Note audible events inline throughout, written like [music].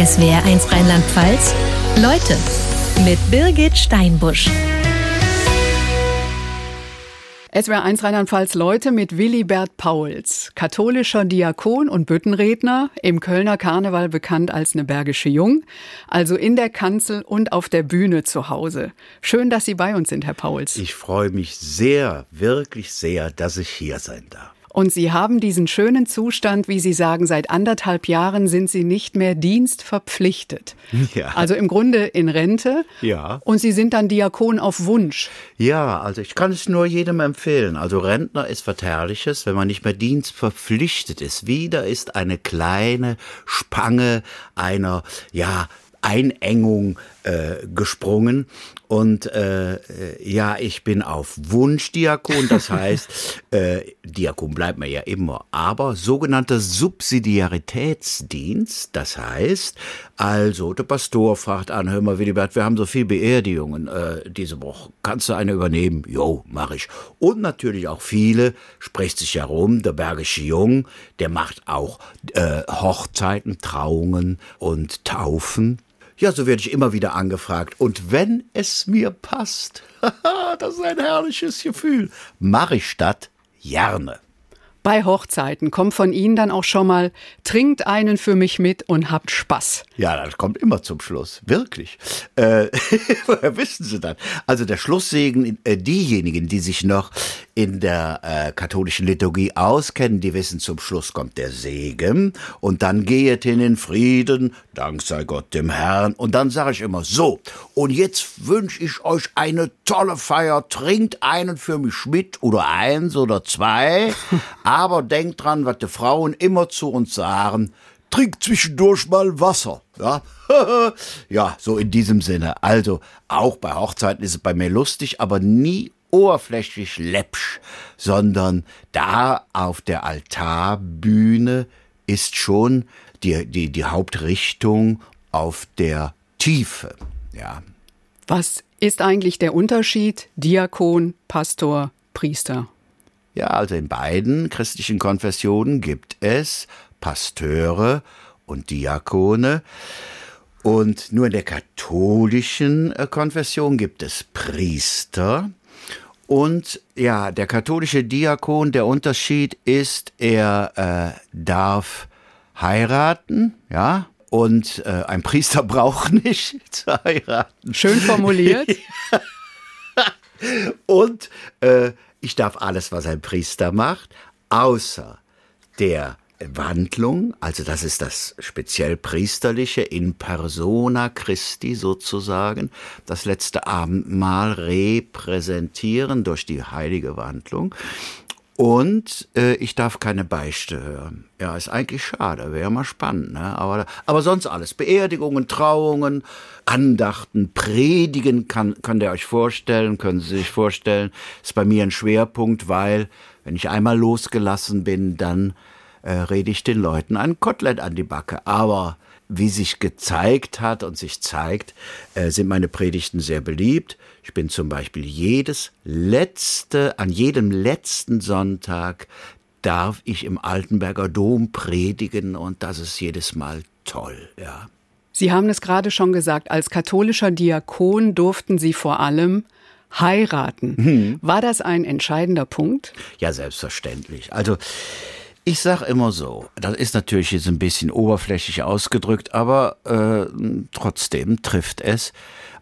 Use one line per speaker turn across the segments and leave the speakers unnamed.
SWR1 Rheinland-Pfalz. Leute mit Birgit Steinbusch.
SWR1 Rheinland-Pfalz Leute mit Willibert Pauls, katholischer Diakon und Büttenredner, im Kölner Karneval bekannt als eine Bergische Jung, also in der Kanzel und auf der Bühne zu Hause. Schön, dass Sie bei uns sind, Herr Pauls.
Ich freue mich sehr, wirklich sehr, dass ich hier sein darf.
Und Sie haben diesen schönen Zustand, wie Sie sagen, seit anderthalb Jahren sind Sie nicht mehr dienstverpflichtet. Ja. Also im Grunde in Rente.
Ja.
Und Sie sind dann Diakon auf Wunsch.
Ja, also ich kann es nur jedem empfehlen. Also Rentner ist was Herrliches, wenn man nicht mehr dienstverpflichtet ist. Wieder ist eine kleine Spange einer, ja, Einengung äh, gesprungen. Und äh, äh, ja, ich bin auf Wunsch Diakon, das [laughs] heißt, äh, Diakon bleibt mir ja immer, aber sogenannter Subsidiaritätsdienst, das heißt, also der Pastor fragt an, hör mal Willibert, wir haben so viel Beerdigungen äh, diese Woche, kannst du eine übernehmen? Jo, mach ich. Und natürlich auch viele, spricht sich herum, der Bergische Jung, der macht auch äh, Hochzeiten, Trauungen und Taufen. Ja, so werde ich immer wieder angefragt. Und wenn es mir passt, [laughs] das ist ein herrliches Gefühl, mache ich statt gerne.
Bei Hochzeiten kommt von Ihnen dann auch schon mal, trinkt einen für mich mit und habt Spaß.
Ja, das kommt immer zum Schluss. Wirklich. Äh, [laughs] woher wissen Sie das? Also der Schlusssegen, äh, diejenigen, die sich noch in der äh, katholischen Liturgie auskennen, die wissen, zum Schluss kommt der Segen und dann gehet hin in Frieden, Dank sei Gott dem Herrn. Und dann sage ich immer so, und jetzt wünsche ich euch eine tolle Feier, trinkt einen für mich mit oder eins oder zwei, [laughs] aber denkt dran, was die Frauen immer zu uns sagen, trink zwischendurch mal Wasser. Ja, [laughs] ja, so in diesem Sinne. Also, auch bei Hochzeiten ist es bei mir lustig, aber nie oberflächlich läppsch, sondern da auf der Altarbühne ist schon die, die, die Hauptrichtung auf der Tiefe. Ja.
Was ist eigentlich der Unterschied Diakon, Pastor, Priester?
Ja, also in beiden christlichen Konfessionen gibt es Pasteure und Diakone. Und nur in der katholischen äh, Konfession gibt es Priester. Und ja, der katholische Diakon, der Unterschied ist, er äh, darf heiraten, ja, und äh, ein Priester [laughs] braucht nicht zu heiraten.
Schön formuliert. [laughs]
und äh, ich darf alles, was ein Priester macht, außer der Wandlung, also das ist das speziell priesterliche in persona Christi sozusagen, das letzte Abendmahl repräsentieren durch die heilige Wandlung. Und äh, ich darf keine Beichte hören. Ja, ist eigentlich schade, wäre mal spannend. Ne? Aber, aber sonst alles. Beerdigungen, Trauungen, Andachten, Predigen kann, kann der euch vorstellen, können Sie sich vorstellen. Ist bei mir ein Schwerpunkt, weil wenn ich einmal losgelassen bin, dann äh, rede ich den Leuten ein Kotelett an die Backe. Aber wie sich gezeigt hat und sich zeigt, äh, sind meine Predigten sehr beliebt. Ich bin zum Beispiel jedes letzte, an jedem letzten Sonntag darf ich im Altenberger Dom predigen und das ist jedes Mal toll, ja.
Sie haben es gerade schon gesagt, als katholischer Diakon durften Sie vor allem heiraten. Hm. War das ein entscheidender Punkt?
Ja, selbstverständlich. Also ich sag immer so, das ist natürlich jetzt ein bisschen oberflächlich ausgedrückt, aber äh, trotzdem trifft es.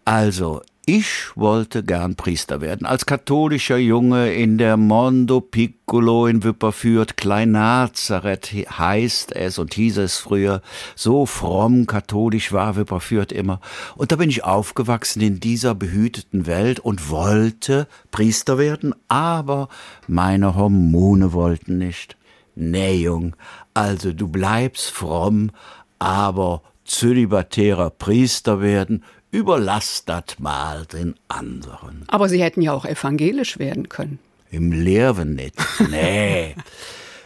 Also, ich wollte gern Priester werden. Als katholischer Junge in der Mondo Piccolo in Wipperfürth, Klein Nazareth heißt es und hieß es früher. So fromm katholisch war Wipperfürth immer. Und da bin ich aufgewachsen in dieser behüteten Welt und wollte Priester werden, aber meine Hormone wollten nicht. Nee, Jung, also du bleibst fromm, aber zölibatärer Priester werden, überlass das mal den anderen.
Aber Sie hätten ja auch evangelisch werden können.
Im Leben nicht. Nee. [laughs]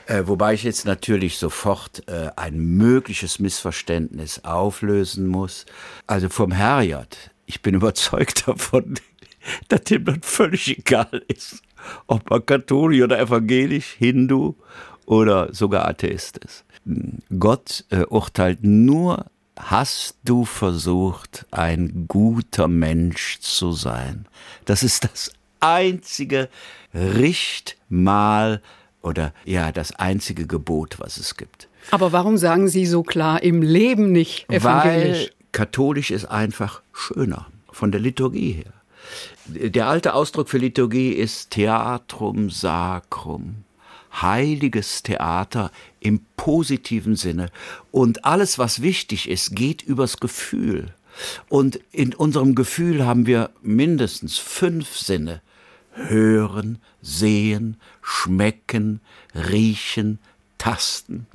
Äh, wobei ich jetzt natürlich sofort äh, ein mögliches Missverständnis auflösen muss. Also vom Herrgott, ich bin [laughs] überzeugt davon, [laughs] dass dem das völlig egal ist, ob man katholisch oder evangelisch, Hindu oder sogar Atheist ist. Gott äh, urteilt nur hast du versucht, ein guter Mensch zu sein? Das ist das einzige Richtmal oder ja, das einzige Gebot, was es gibt.
Aber warum sagen Sie so klar im Leben nicht evangelisch?
Weil katholisch ist einfach schöner von der Liturgie her. Der alte Ausdruck für Liturgie ist Theatrum Sacrum. Heiliges Theater im positiven Sinne. Und alles, was wichtig ist, geht übers Gefühl. Und in unserem Gefühl haben wir mindestens fünf Sinne. Hören, sehen, schmecken, riechen, tasten.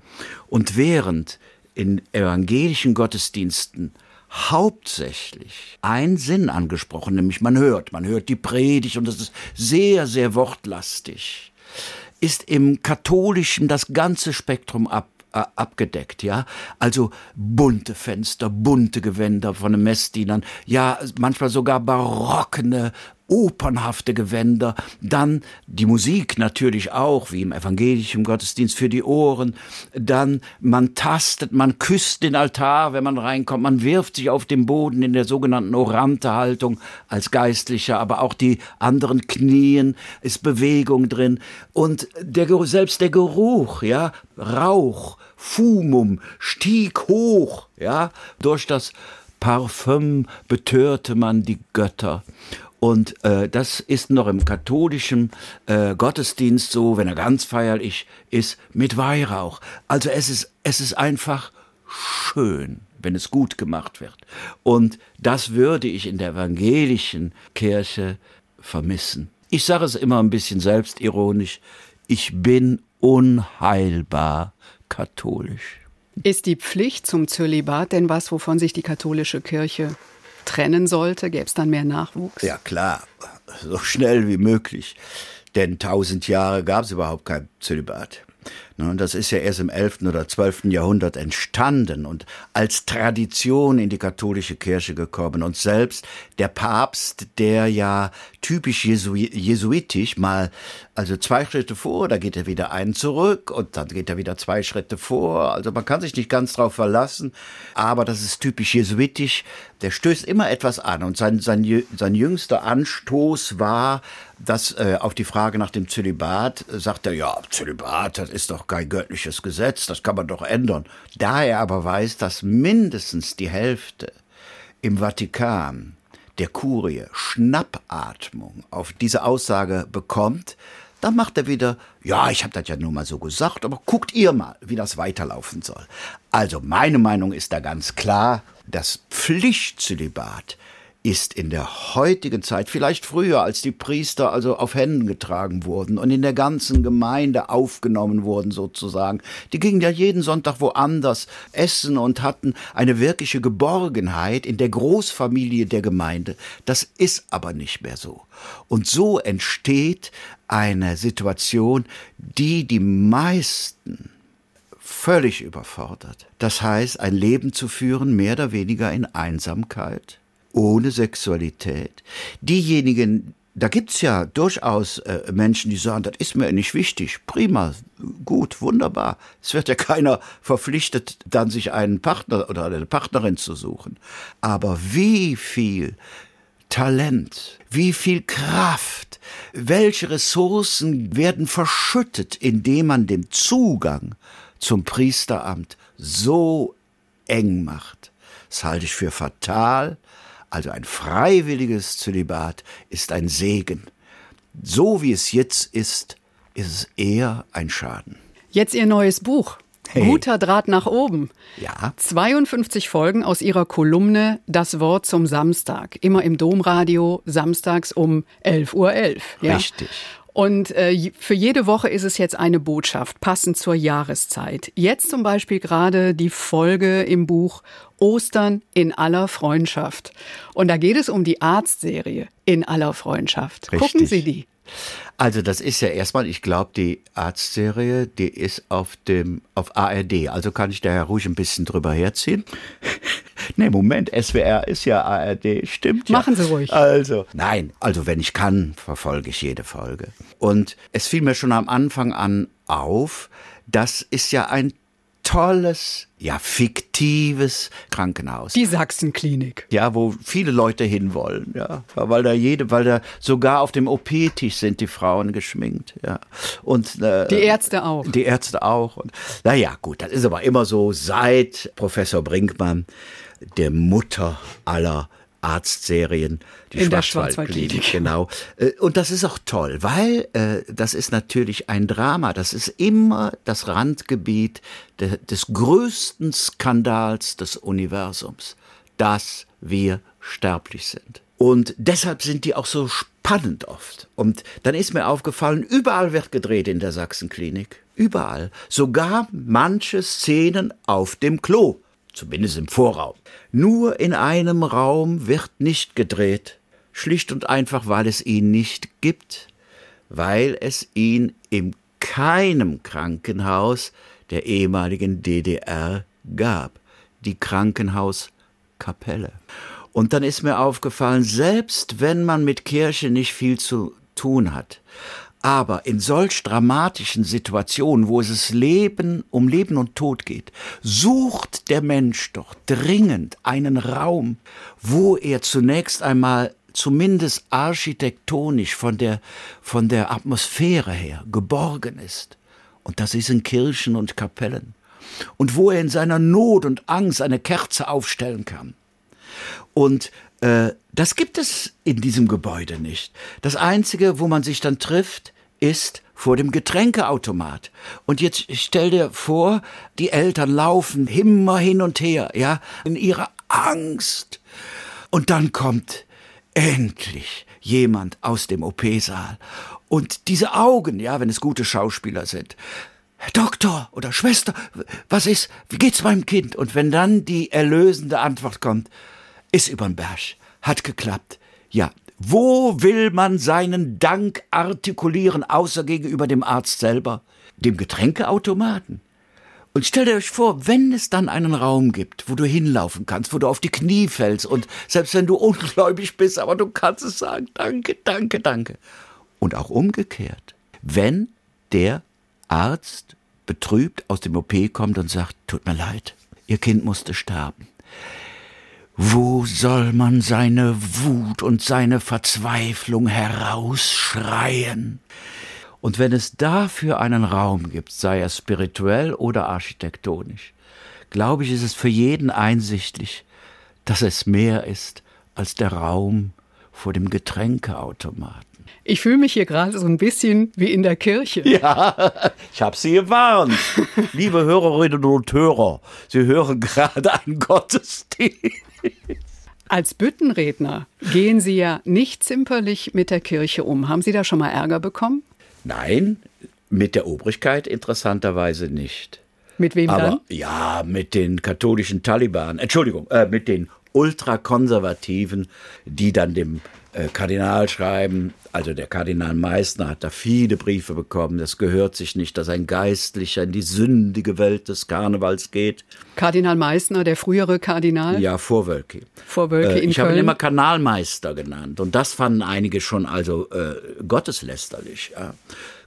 Und während in evangelischen Gottesdiensten hauptsächlich ein Sinn angesprochen, nämlich man hört, man hört die Predigt und das ist sehr, sehr wortlastig, ist im katholischen das ganze Spektrum ab äh, abgedeckt, ja. Also bunte Fenster, bunte Gewänder von den Messdienern, ja, manchmal sogar barockene opernhafte Gewänder, dann die Musik natürlich auch, wie im evangelischen Gottesdienst für die Ohren, dann man tastet, man küsst den Altar, wenn man reinkommt, man wirft sich auf den Boden in der sogenannten Orante-Haltung als Geistlicher, aber auch die anderen Knien, ist Bewegung drin. Und der, selbst der Geruch, ja, Rauch, Fumum stieg hoch, ja, durch das Parfüm betörte man die Götter. Und äh, das ist noch im katholischen äh, Gottesdienst so, wenn er ganz feierlich ist, mit Weihrauch. Also es ist, es ist einfach schön, wenn es gut gemacht wird. Und das würde ich in der evangelischen Kirche vermissen. Ich sage es immer ein bisschen selbstironisch, ich bin unheilbar katholisch.
Ist die Pflicht zum Zölibat denn was, wovon sich die katholische Kirche trennen sollte? Gäbe es dann mehr Nachwuchs?
Ja, klar. So schnell wie möglich. Denn tausend Jahre gab es überhaupt kein Zölibat. Ne, und das ist ja erst im 11. oder 12. Jahrhundert entstanden und als Tradition in die katholische Kirche gekommen. Und selbst der Papst, der ja typisch jesuitisch mal, also zwei Schritte vor, da geht er wieder einen zurück und dann geht er wieder zwei Schritte vor. Also man kann sich nicht ganz drauf verlassen, aber das ist typisch jesuitisch. Der stößt immer etwas an und sein, sein, sein jüngster Anstoß war, dass äh, auf die Frage nach dem Zölibat äh, sagt er, ja, Zölibat, das ist doch kein göttliches Gesetz, das kann man doch ändern. Da er aber weiß, dass mindestens die Hälfte im Vatikan der Kurie Schnappatmung auf diese Aussage bekommt, dann macht er wieder, ja, ich habe das ja nur mal so gesagt, aber guckt ihr mal, wie das weiterlaufen soll. Also meine Meinung ist da ganz klar, das Pflichtzölibat ist in der heutigen Zeit, vielleicht früher, als die Priester also auf Händen getragen wurden und in der ganzen Gemeinde aufgenommen wurden sozusagen, die gingen ja jeden Sonntag woanders essen und hatten eine wirkliche Geborgenheit in der Großfamilie der Gemeinde. Das ist aber nicht mehr so. Und so entsteht eine Situation, die die meisten völlig überfordert. Das heißt, ein Leben zu führen, mehr oder weniger in Einsamkeit, ohne Sexualität. Diejenigen, da gibt's ja durchaus äh, Menschen, die sagen, das ist mir nicht wichtig. Prima, gut, wunderbar. Es wird ja keiner verpflichtet, dann sich einen Partner oder eine Partnerin zu suchen. Aber wie viel Talent, wie viel Kraft, welche Ressourcen werden verschüttet, indem man den Zugang zum Priesteramt so eng macht. Das halte ich für fatal, also ein freiwilliges Zölibat ist ein Segen. So wie es jetzt ist, ist es eher ein Schaden.
Jetzt Ihr neues Buch. Hey. Guter Draht nach oben.
Ja.
52 Folgen aus Ihrer Kolumne Das Wort zum Samstag. Immer im Domradio, samstags um 11.11 Uhr. .11,
ja. Richtig.
Und äh, für jede Woche ist es jetzt eine Botschaft, passend zur Jahreszeit. Jetzt zum Beispiel gerade die Folge im Buch Ostern in aller Freundschaft. Und da geht es um die Arztserie in aller Freundschaft.
Richtig.
Gucken Sie die.
Also das ist ja erstmal, ich glaube, die Arztserie, die ist auf dem auf ARD. Also kann ich daher ruhig ein bisschen drüber herziehen. Nee, Moment, SWR ist ja ARD, stimmt
ja. Machen Sie ruhig.
Also, nein, also wenn ich kann, verfolge ich jede Folge. Und es fiel mir schon am Anfang an auf, das ist ja ein tolles, ja, fiktives Krankenhaus.
Die Sachsenklinik.
Ja, wo viele Leute hinwollen, ja. Weil da jede, weil da sogar auf dem OP-Tisch sind die Frauen geschminkt, ja. Und,
äh, die Ärzte auch.
Die Ärzte auch. Und, naja, gut, das ist aber immer so seit Professor Brinkmann, der Mutter aller Arztserien, die
In Schwarzwaldklinik.
Genau. Äh, und das ist auch toll, weil äh, das ist natürlich ein Drama. Das ist immer das Randgebiet de, des größten Skandals des Universums, dass wir sterblich sind. Und deshalb sind die auch so spannend oft. Und dann ist mir aufgefallen, überall wird gedreht in der Sachsenklinik. Überall. Sogar manche Szenen auf dem Klo zumindest im Vorraum. Nur in einem Raum wird nicht gedreht, schlicht und einfach, weil es ihn nicht gibt, weil es ihn in keinem Krankenhaus der ehemaligen DDR gab, die Krankenhauskapelle. Und dann ist mir aufgefallen, selbst wenn man mit Kirche nicht viel zu tun hat, aber in solch dramatischen Situationen, wo es Leben um Leben und Tod geht, sucht der Mensch doch dringend einen Raum, wo er zunächst einmal zumindest architektonisch von der, von der Atmosphäre her geborgen ist. Und das ist in Kirchen und Kapellen. Und wo er in seiner Not und Angst eine Kerze aufstellen kann. Und äh, das gibt es in diesem Gebäude nicht. Das Einzige, wo man sich dann trifft, ist vor dem Getränkeautomat. Und jetzt stell dir vor, die Eltern laufen immer hin und her, ja, in ihrer Angst. Und dann kommt endlich jemand aus dem OP-Saal. Und diese Augen, ja, wenn es gute Schauspieler sind. Doktor oder Schwester, was ist? Wie geht's meinem Kind? Und wenn dann die erlösende Antwort kommt, ist übern Berg, hat geklappt. Ja, wo will man seinen Dank artikulieren, außer gegenüber dem Arzt selber, dem Getränkeautomaten? Und stellt euch vor, wenn es dann einen Raum gibt, wo du hinlaufen kannst, wo du auf die Knie fällst und selbst wenn du ungläubig bist, aber du kannst es sagen, danke, danke, danke. Und auch umgekehrt, wenn der Arzt betrübt aus dem OP kommt und sagt, tut mir leid, Ihr Kind musste sterben. Wo soll man seine Wut und seine Verzweiflung herausschreien? Und wenn es dafür einen Raum gibt, sei er spirituell oder architektonisch, glaube ich, ist es für jeden einsichtlich, dass es mehr ist als der Raum vor dem Getränkeautomaten.
Ich fühle mich hier gerade so ein bisschen wie in der Kirche.
Ja, [laughs] ich habe Sie gewarnt. Liebe Hörerinnen und Hörer, Sie hören gerade einen Gottesdienst.
Als Büttenredner gehen Sie ja nicht zimperlich mit der Kirche um. Haben Sie da schon mal Ärger bekommen?
Nein, mit der Obrigkeit interessanterweise nicht.
Mit wem
Aber,
dann?
Ja, mit den katholischen Taliban. Entschuldigung, äh, mit den Ultrakonservativen, die dann dem äh, Kardinal schreiben, also der Kardinal Meissner hat da viele Briefe bekommen. Das gehört sich nicht, dass ein Geistlicher in die sündige Welt des Karnevals geht.
Kardinal Meissner, der frühere Kardinal?
Ja, vor Wölki.
Vor Wölki äh, in
Ich habe ihn immer Kanalmeister genannt. Und das fanden einige schon also äh, gotteslästerlich. Ja.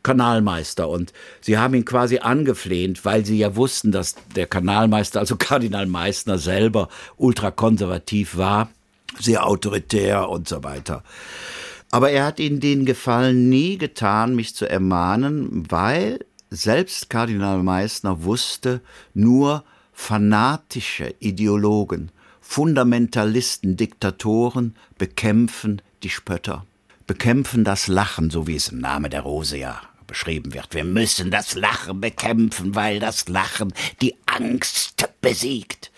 Kanalmeister. Und sie haben ihn quasi angeflehnt, weil sie ja wussten, dass der Kanalmeister, also [laughs] Kardinal Meissner selber ultrakonservativ war, sehr autoritär und so weiter. Aber er hat ihnen den Gefallen nie getan, mich zu ermahnen, weil selbst Kardinal Meissner wusste, nur fanatische Ideologen, Fundamentalisten, Diktatoren bekämpfen die Spötter, bekämpfen das Lachen, so wie es im Name der Rose ja beschrieben wird. Wir müssen das Lachen bekämpfen, weil das Lachen die Angst besiegt.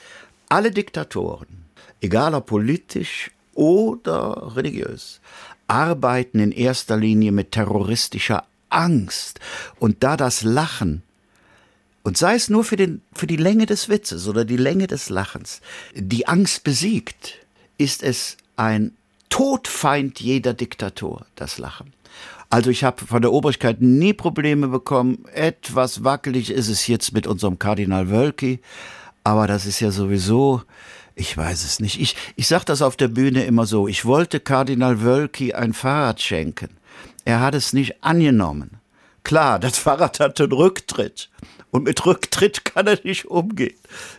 Alle Diktatoren, egal ob politisch oder religiös, arbeiten in erster Linie mit terroristischer Angst. Und da das Lachen, und sei es nur für, den, für die Länge des Witzes oder die Länge des Lachens, die Angst besiegt, ist es ein Todfeind jeder Diktatur, das Lachen. Also ich habe von der Obrigkeit nie Probleme bekommen. Etwas wackelig ist es jetzt mit unserem Kardinal Wölki, aber das ist ja sowieso ich weiß es nicht. Ich, ich sage das auf der Bühne immer so. Ich wollte Kardinal Wölki ein Fahrrad schenken. Er hat es nicht angenommen. Klar, [laughs] das Fahrrad hatte einen Rücktritt. Und mit Rücktritt kann er nicht umgehen.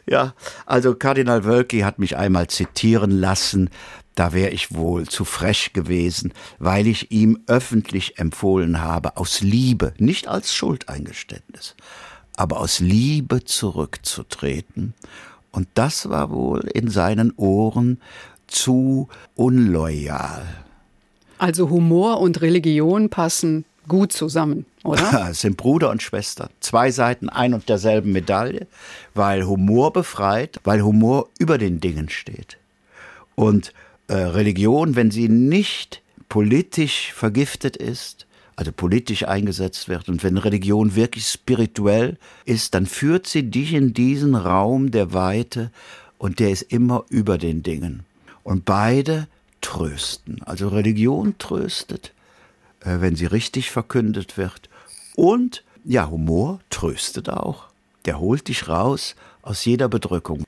Ja, also Kardinal Wölki hat mich einmal zitieren lassen, da wäre ich wohl zu frech gewesen, weil ich ihm öffentlich empfohlen habe, aus Liebe, nicht als Schuldeingeständnis, aber aus Liebe zurückzutreten. Und das war wohl in seinen Ohren zu unloyal.
Also Humor und Religion passen gut zusammen, oder? [laughs]
Es sind Bruder und Schwester. Zwei Seiten ein und derselben Medaille, weil Humor befreit, weil Humor über den Dingen steht. Und äh, Religion, wenn sie nicht politisch vergiftet ist, also politisch eingesetzt wird. Und wenn Religion wirklich spirituell ist, dann führt sie dich in diesen Raum der Weite und der ist immer über den Dingen. Und beide trösten. Also Religion tröstet, wenn sie richtig verkündet wird. Und ja, Humor tröstet auch. Der holt dich raus aus jeder Bedrückung.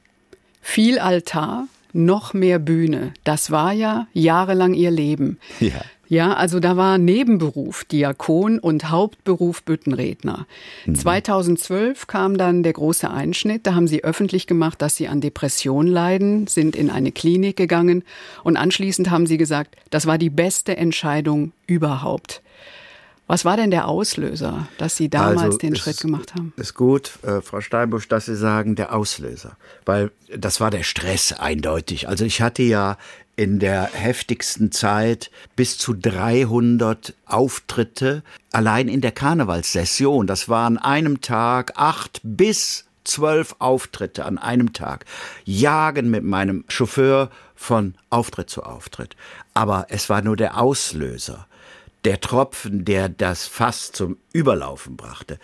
Viel Altar, noch mehr Bühne. Das war ja jahrelang ihr Leben.
Ja.
Ja, also da war Nebenberuf Diakon und Hauptberuf Büttenredner. Mhm. 2012 kam dann der große Einschnitt. Da haben sie öffentlich gemacht, dass sie an Depression leiden, sind in eine Klinik gegangen und anschließend haben sie gesagt, das war die beste Entscheidung überhaupt. Was war denn der Auslöser, dass Sie damals also, den Schritt gemacht haben?
Ist gut, äh, Frau Steinbusch, dass Sie sagen, der Auslöser. Weil das war der Stress eindeutig. Also ich hatte ja in der heftigsten Zeit bis zu 300 Auftritte allein in der Karnevalssession. Das war an einem Tag acht bis zwölf Auftritte an einem Tag. Jagen mit meinem Chauffeur von Auftritt zu Auftritt. Aber es war nur der Auslöser der Tropfen, der das Fass zum Überlaufen brachte.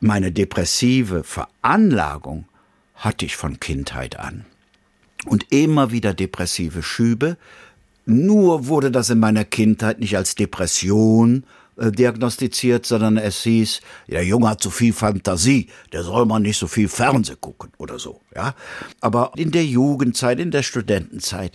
Meine depressive Veranlagung hatte ich von Kindheit an. Und immer wieder depressive Schübe. Nur wurde das in meiner Kindheit nicht als Depression äh, diagnostiziert, sondern es hieß, der Junge hat zu viel Fantasie, der soll man nicht so viel Fernseh gucken oder so, ja. Aber in der Jugendzeit, in der Studentenzeit,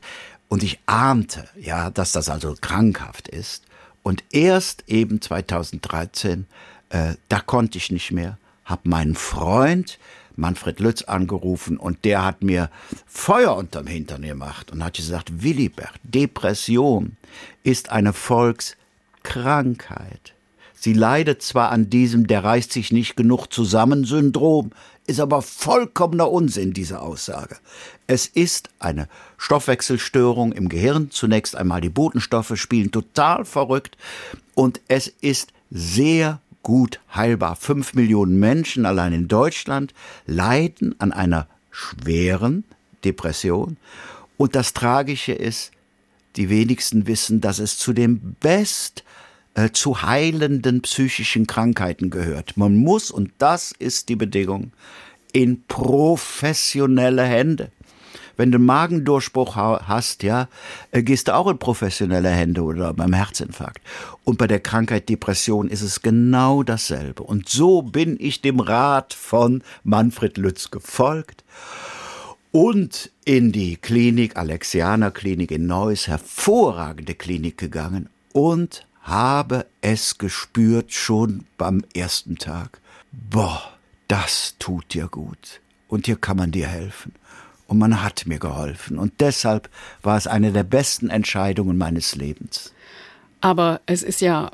und ich ahnte, ja, dass das also krankhaft ist, und erst eben 2013, äh, da konnte ich nicht mehr, habe meinen Freund Manfred Lütz angerufen und der hat mir Feuer unterm Hintern gemacht und hat gesagt, Willibert, Depression ist eine Volkskrankheit. Sie leidet zwar an diesem der reißt sich nicht genug zusammen Syndrom, ist aber vollkommener Unsinn, diese Aussage. Es ist eine Stoffwechselstörung im Gehirn. Zunächst einmal die Botenstoffe spielen total verrückt und es ist sehr gut heilbar. Fünf Millionen Menschen allein in Deutschland leiden an einer schweren Depression. Und das Tragische ist, die wenigsten wissen, dass es zu den best äh, zu heilenden psychischen Krankheiten gehört. Man muss, und das ist die Bedingung, in professionelle Hände. Wenn du einen Magendurchbruch hast, ja, äh, gehst du auch in professionelle Hände oder beim Herzinfarkt. Und bei der Krankheit Depression ist es genau dasselbe. Und so bin ich dem Rat von Manfred Lütz gefolgt und in die Klinik, Alexianer Klinik in Neuss, hervorragende Klinik gegangen und habe es gespürt schon beim ersten Tag. Boah, das tut dir gut. Und hier kann man dir helfen. Und man hat mir geholfen. Und deshalb war es eine der besten Entscheidungen meines Lebens.
Aber es ist ja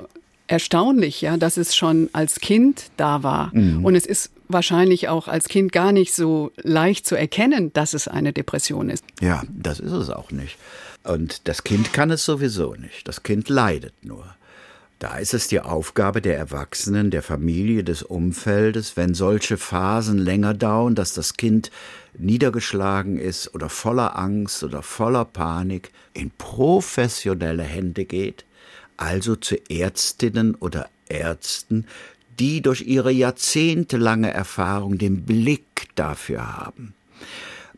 erstaunlich, ja, dass es schon als Kind da war. Mhm. Und es ist wahrscheinlich auch als Kind gar nicht so leicht zu erkennen, dass es eine Depression ist.
Ja, das ist es auch nicht. Und das Kind kann es sowieso nicht. Das Kind leidet nur. Da ist es die Aufgabe der Erwachsenen, der Familie, des Umfeldes, wenn solche Phasen länger dauern, dass das Kind niedergeschlagen ist oder voller Angst oder voller Panik, in professionelle Hände geht, also zu Ärztinnen oder Ärzten, die durch ihre jahrzehntelange Erfahrung den Blick dafür haben.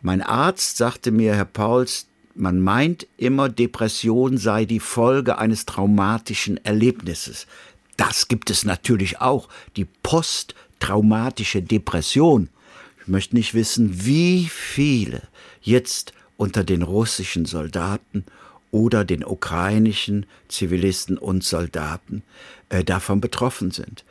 Mein Arzt sagte mir, Herr Pauls, man meint immer, Depression sei die Folge eines traumatischen Erlebnisses. Das gibt es natürlich auch, die posttraumatische Depression. Ich möchte nicht wissen, wie viele jetzt unter den russischen Soldaten oder den ukrainischen Zivilisten und Soldaten äh, davon betroffen sind.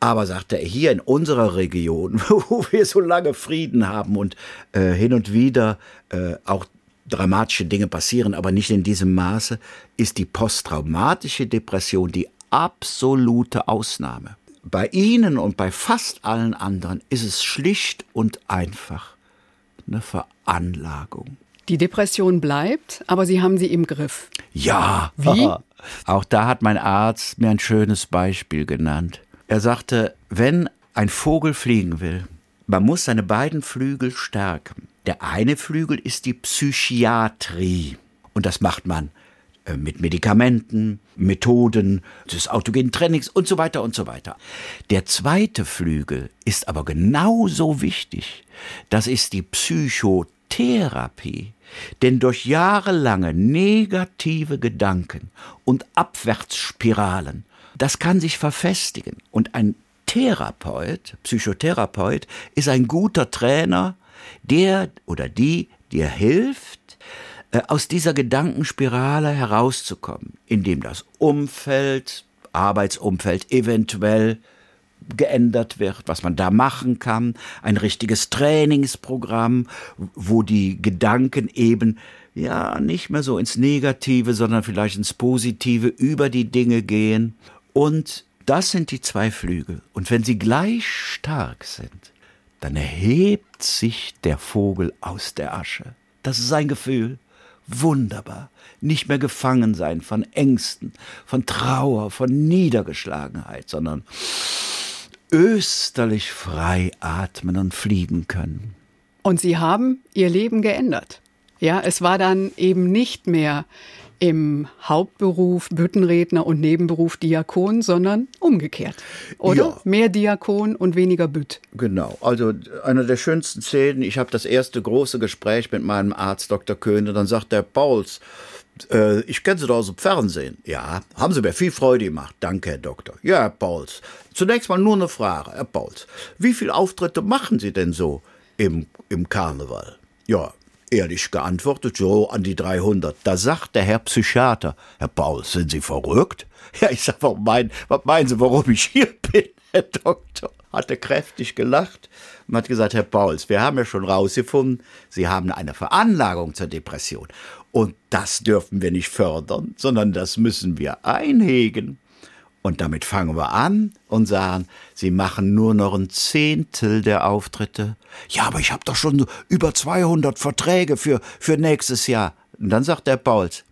Aber sagt er, hier in unserer Region, [laughs] wo wir so lange Frieden haben und äh, hin und wieder äh, auch dramatische Dinge passieren, aber nicht in diesem Maße, ist die posttraumatische Depression die absolute Ausnahme. Bei Ihnen und bei fast allen anderen ist es schlicht und einfach eine Veranlagung.
Die Depression bleibt, aber Sie haben sie im Griff.
Ja.
Wie? [laughs]
Auch da hat mein Arzt mir ein schönes Beispiel genannt. Er sagte, wenn ein Vogel fliegen will, man muss seine beiden Flügel stärken. Der eine Flügel ist die Psychiatrie. Und das macht man äh, mit Medikamenten, Methoden des autogenen Trainings und so weiter und so weiter. Der zweite Flügel ist aber genauso wichtig. Das ist die Psychotherapie. Denn durch jahrelange negative Gedanken und Abwärtsspiralen, das kann sich verfestigen. Und ein Therapeut, Psychotherapeut, ist ein guter Trainer, der oder die dir hilft, äh, aus dieser Gedankenspirale herauszukommen, indem das Umfeld, Arbeitsumfeld eventuell geändert wird, was man da machen kann, ein richtiges Trainingsprogramm, wo die Gedanken eben ja nicht mehr so ins Negative, sondern vielleicht ins Positive über die Dinge gehen. Und das sind die zwei Flügel. Und wenn sie gleich stark sind, dann erhebt sich der Vogel aus der Asche. Das ist ein Gefühl. Wunderbar. Nicht mehr gefangen sein von Ängsten, von Trauer, von Niedergeschlagenheit, sondern österlich frei atmen und fliegen können.
Und Sie haben Ihr Leben geändert. Ja, es war dann eben nicht mehr im Hauptberuf Büttenredner und Nebenberuf Diakon, sondern umgekehrt. Oder? Ja. Mehr Diakon und weniger Bütt.
Genau. Also einer der schönsten Szenen, ich habe das erste große Gespräch mit meinem Arzt Dr. Köhne, dann sagt der Pauls, äh, ich kenne Sie doch aus dem Fernsehen. Ja, haben Sie mir viel Freude gemacht. Danke, Herr Doktor. Ja, Herr Pauls. Zunächst mal nur eine Frage, Herr Pauls. Wie viele Auftritte machen Sie denn so im, im Karneval? Ja, ehrlich geantwortet, so an die 300. Da sagt der Herr Psychiater, Herr Pauls, sind Sie verrückt? Ja, ich sag, was meinen, was meinen Sie, warum ich hier bin, [laughs] Herr Doktor? Hat er kräftig gelacht und hat gesagt, Herr Pauls, wir haben ja schon rausgefunden, Sie haben eine Veranlagung zur Depression. Und das dürfen wir nicht fördern, sondern das müssen wir einhegen. Und damit fangen wir an und sagen, Sie machen nur noch ein Zehntel der Auftritte. Ja, aber ich habe doch schon über 200 Verträge für, für nächstes Jahr. Und dann sagt der Pauls,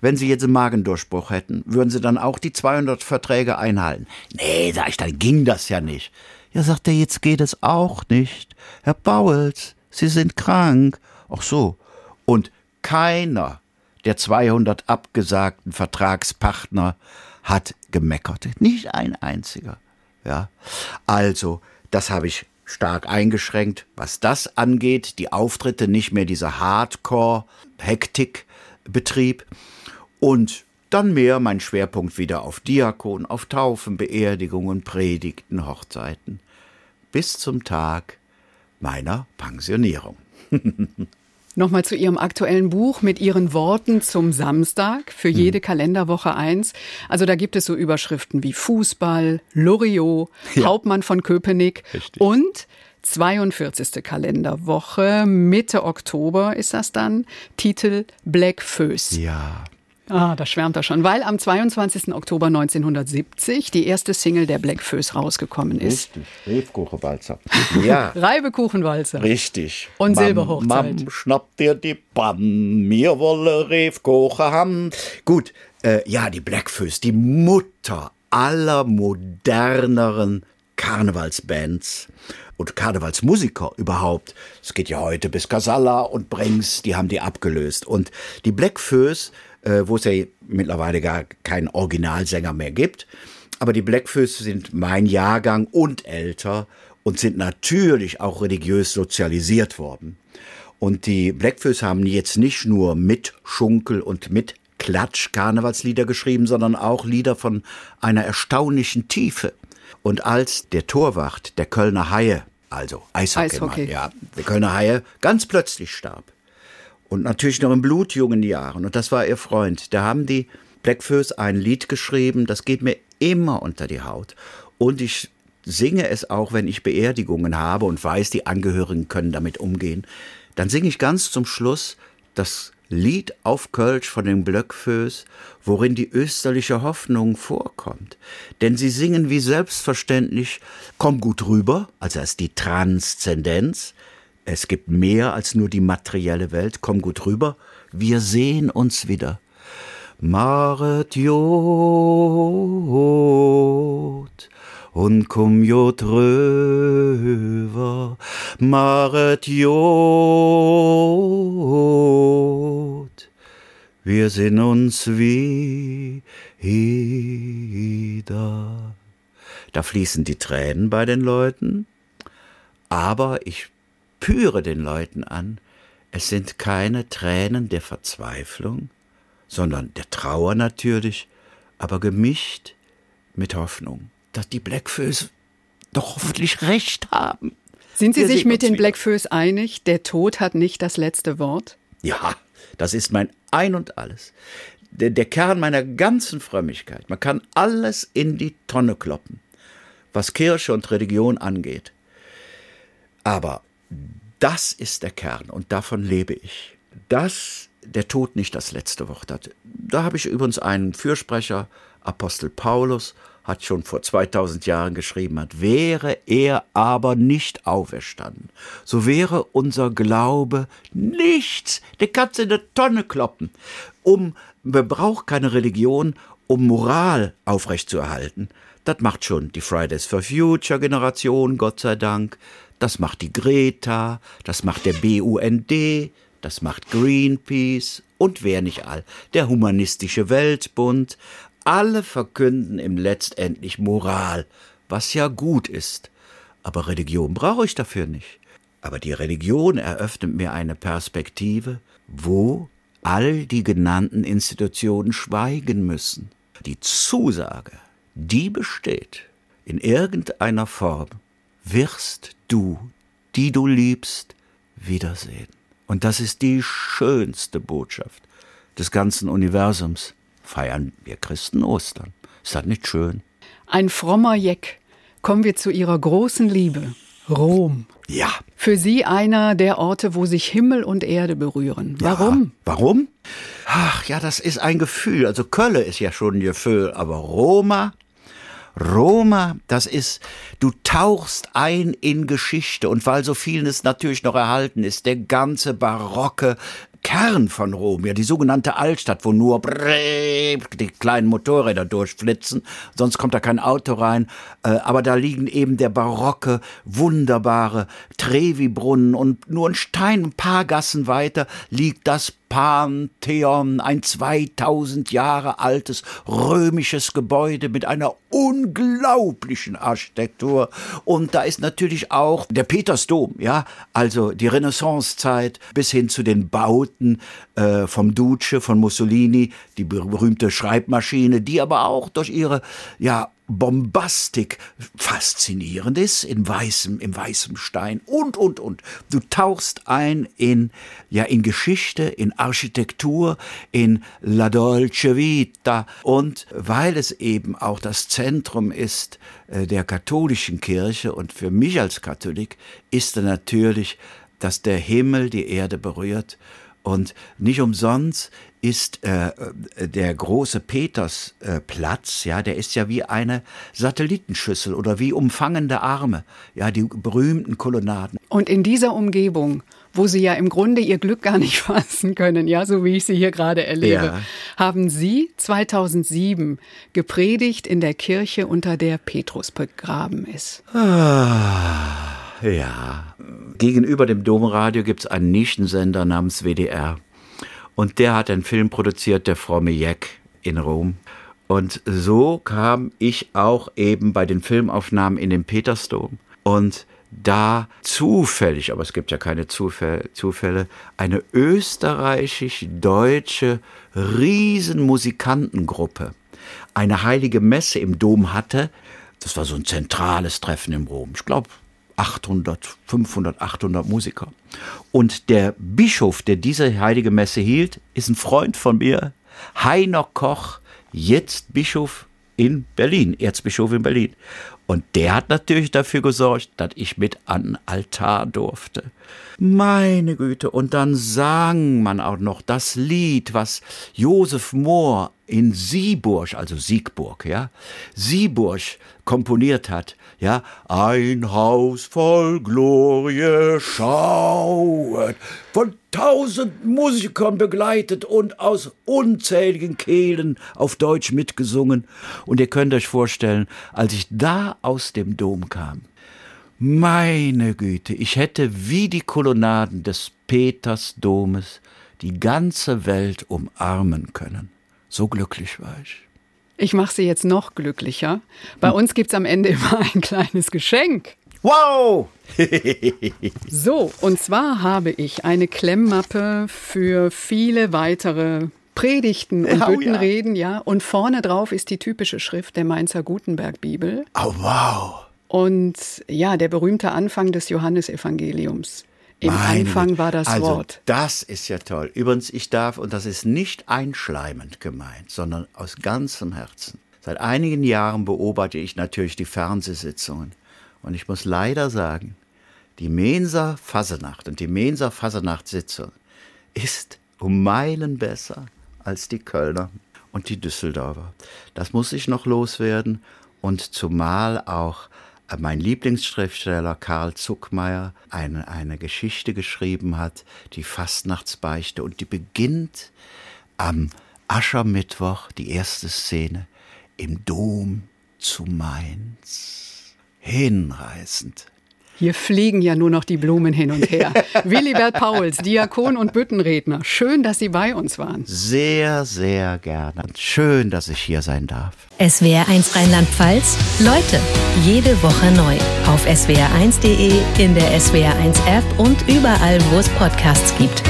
wenn Sie jetzt einen Magendurchbruch hätten, würden Sie dann auch die 200 Verträge einhalten? Nee, sag ich, dann ging das ja nicht. Ja, sagt er, jetzt geht es auch nicht. Herr Pauls, Sie sind krank. Ach so. Und keiner der 200 abgesagten Vertragspartner hat gemeckert. Nicht ein einziger. Ja. Also, das habe ich stark eingeschränkt, was das angeht. Die Auftritte nicht mehr dieser Hardcore-Hektik-Betrieb. Und dann mehr mein Schwerpunkt wieder auf Diakon, auf Taufen, Beerdigungen, Predigten, Hochzeiten. Bis zum Tag meiner Pensionierung. [laughs]
Nochmal zu Ihrem aktuellen Buch mit Ihren Worten zum Samstag für hm. jede Kalenderwoche eins. Also da gibt es so Überschriften wie Fußball, Loriot, ja. Hauptmann von Köpenick Richtig. und 42. Kalenderwoche, Mitte Oktober ist das dann, Titel Black Föß.
Ja.
Ah, da schwärmt er schon, weil am 22. Oktober 1970 die erste Single der Black Föß rausgekommen ist.
Richtig, Reifkuchenwalzer. [laughs]
Ja. Reibekuchenwalzer.
Richtig.
Und Silberhochzeit.
Mam, schnappt dir die Bann, mir wolle Reifkuchen haben. Gut, äh, ja, die Black Föß, die Mutter aller moderneren Karnevalsbands und Karnevalsmusiker überhaupt. Es geht ja heute bis Casalla und Brengs, die haben die abgelöst. Und die Black Föß äh, wo es ja mittlerweile gar keinen Originalsänger mehr gibt. Aber die Blackfüße sind mein Jahrgang und älter und sind natürlich auch religiös sozialisiert worden. Und die Blackfüße haben jetzt nicht nur mit Schunkel und mit Klatsch Karnevalslieder geschrieben, sondern auch Lieder von einer erstaunlichen Tiefe. Und als der Torwart der Kölner Haie, also Eishockey, Eishockey. ja, der Kölner Haie ganz plötzlich starb, Und natürlich noch in blutjungen Jahren. Und das war ihr Freund. Da haben die Blackfoes ein Lied geschrieben, das geht mir immer unter die Haut. Und ich singe es auch, wenn ich Beerdigungen habe und weiß, die Angehörigen können damit umgehen. Dann singe ich ganz zum Schluss das Lied auf Kölsch von den Blöckfös, worin die österliche Hoffnung vorkommt. Denn sie singen wie selbstverständlich Komm gut rüber, also als die Transzendenz. Es gibt mehr als nur die materielle Welt. Komm gut rüber. Wir sehen uns wieder. Maret Jod und komm Jod rüber. Maret Jod wir sehen uns wieder. Da fließen die Tränen bei den Leuten, aber ich püre den Leuten an, es sind keine Tränen der Verzweiflung, sondern der Trauer natürlich, aber gemischt mit Hoffnung, dass die Blackfoes doch hoffentlich recht haben.
Sind Sie Wir sich mit den Blackfoes einig, der Tod hat nicht das letzte Wort?
Ja, das ist mein Ein und alles. Der, der Kern meiner ganzen Frömmigkeit. Man kann alles in die Tonne kloppen, was Kirche und Religion angeht. Aber das ist der Kern und davon lebe ich. Dass der Tod nicht das letzte Wort hat. Da habe ich übrigens einen Fürsprecher, Apostel Paulus, hat schon vor 2000 Jahren geschrieben hat, wäre er aber nicht auferstanden, so wäre unser Glaube nichts. Der kannst in der Tonne kloppen. Um, man braucht keine Religion, um Moral aufrechtzuerhalten. Das macht schon die Fridays for Future Generation, Gott sei Dank. Das macht die Greta, das macht der BUND, das macht Greenpeace und wer nicht all, der Humanistische Weltbund, alle verkünden im letztendlich Moral, was ja gut ist. Aber Religion brauche ich dafür nicht. Aber die Religion eröffnet mir eine Perspektive, wo all die genannten Institutionen schweigen müssen. Die Zusage, die besteht in irgendeiner Form, wirst du, die du liebst, wiedersehen. Und das ist die schönste Botschaft des ganzen Universums feiern wir Christen Ostern. Ist das nicht schön?
Ein frommer Jeck. Kommen wir zu Ihrer großen Liebe. Rom.
Ja.
Für Sie einer der Orte, wo sich Himmel und Erde berühren. Warum? Ja,
warum? Ach ja, das ist ein Gefühl. Also Kölle ist ja schon ein Gefühl, aber Roma, Roma, das ist, du tauchst ein in Geschichte und weil so vieles natürlich noch erhalten ist, der ganze barocke Kern von Rom, ja die sogenannte Altstadt, wo nur die kleinen Motorräder durchflitzen, sonst kommt da kein Auto rein, äh, aber da liegen eben der barocke, wunderbare Trevi-Brunnen und nur ein Stein, ein paar Gassen weiter liegt das Pantheon, ein 2000 Jahre altes römisches Gebäude mit einer unglaublichen Architektur. Und da ist natürlich auch der Petersdom, ja, also die Renaissancezeit bis hin zu den Bauten äh, vom Duce, von Mussolini, die berühmte Schreibmaschine, die aber auch durch ihre, ja, Bombastik faszinierend ist, in weißem, im weißem Stein und, und, und. Du tauchst ein in, ja, in Geschichte, in Architektur, in La Dolce Vita. Und weil es eben auch das Zentrum ist äh, der katholischen Kirche und für mich als Katholik ist natürlich, dass der Himmel die Erde berührt und nicht umsonst ist äh, äh, der große Petersplatz, äh, ja, der ist ja wie eine Satellitenschüssel oder wie umfangende Arme, ja, die berühmten Kolonnaden.
Und in dieser Umgebung, wo Sie ja im Grunde Ihr Glück gar nicht [laughs] fassen können, ja, so wie ich Sie hier gerade erlebe, ja. haben Sie 2007 gepredigt in der Kirche, unter der Petrus begraben ist.
Ah. Ja, gegenüber dem Domradio gibt es einen Nischensender namens WDR. Und der hat einen Film produziert, Der fromme Jack in Rom. Und so kam ich auch eben bei den Filmaufnahmen in den Petersdom. Und da zufällig, aber es gibt ja keine Zufälle, eine österreichisch-deutsche Riesenmusikantengruppe eine heilige Messe im Dom hatte. Das war so ein zentrales Treffen im Rom. Ich glaube, 800, 500, 800 Musiker. Und der Bischof, der diese heilige Messe hielt, ist ein Freund von mir, Heiner Koch, jetzt Bischof in Berlin, Erzbischof in Berlin. Und der hat natürlich dafür gesorgt, dass ich mit an den Altar durfte. Meine Güte, und dann sang man auch noch das Lied, was Josef Mohr in Sieburg, also Siegburg, ja, Sieburg komponiert hat, ja, ein Haus voll Glorie schauet, von tausend Musikern begleitet und aus unzähligen Kehlen auf Deutsch mitgesungen. Und ihr könnt euch vorstellen, als ich da aus dem Dom kam, meine Güte, ich hätte wie die Kolonnaden des Petersdomes die ganze Welt umarmen können. So glücklich war ich.
Ich mache Sie jetzt noch glücklicher. Bei hm. uns gibt es am Ende immer ein kleines Geschenk.
Wow!
so, und zwar habe ich eine Klemmmappe für viele weitere Predigten und oh, Büttenreden, ja. ja. Und vorne drauf ist die typische Schrift der Mainzer Gutenberg-Bibel.
Oh, wow!
Und ja, der berühmte Anfang des Johannesevangeliums. Im Meine Anfang war das
also,
Wort.
Das ist ja toll. Übrigens, ich darf, und das ist nicht einschleimend gemeint, sondern aus ganzem Herzen. Seit einigen Jahren beobachte ich natürlich die Fernsehsitzungen. Und ich muss leider sagen, die Mensa Fasenacht und die Mensa Fasenacht-Sitzung ist um Meilen besser als die Kölner und die Düsseldorfer. Das muss ich noch loswerden und zumal auch äh, mein Lieblingsschriftsteller Karl Zuckmeier eine, eine Geschichte geschrieben hat, die Fastnachtsbeichte, und die beginnt am Aschermittwoch, die erste Szene, im Dom zu Mainz. Hinreißend.
Hier fliegen ja nur noch die Blumen hin und her. [laughs] Willibert Pauls, Diakon und Büttenredner. Schön, dass Sie bei uns waren.
Sehr, sehr gerne. Schön, dass ich hier sein darf.
SWR1 Rheinland-Pfalz. Leute, jede Woche neu. Auf swr1.de, in der SWR1-App und überall, wo es Podcasts gibt.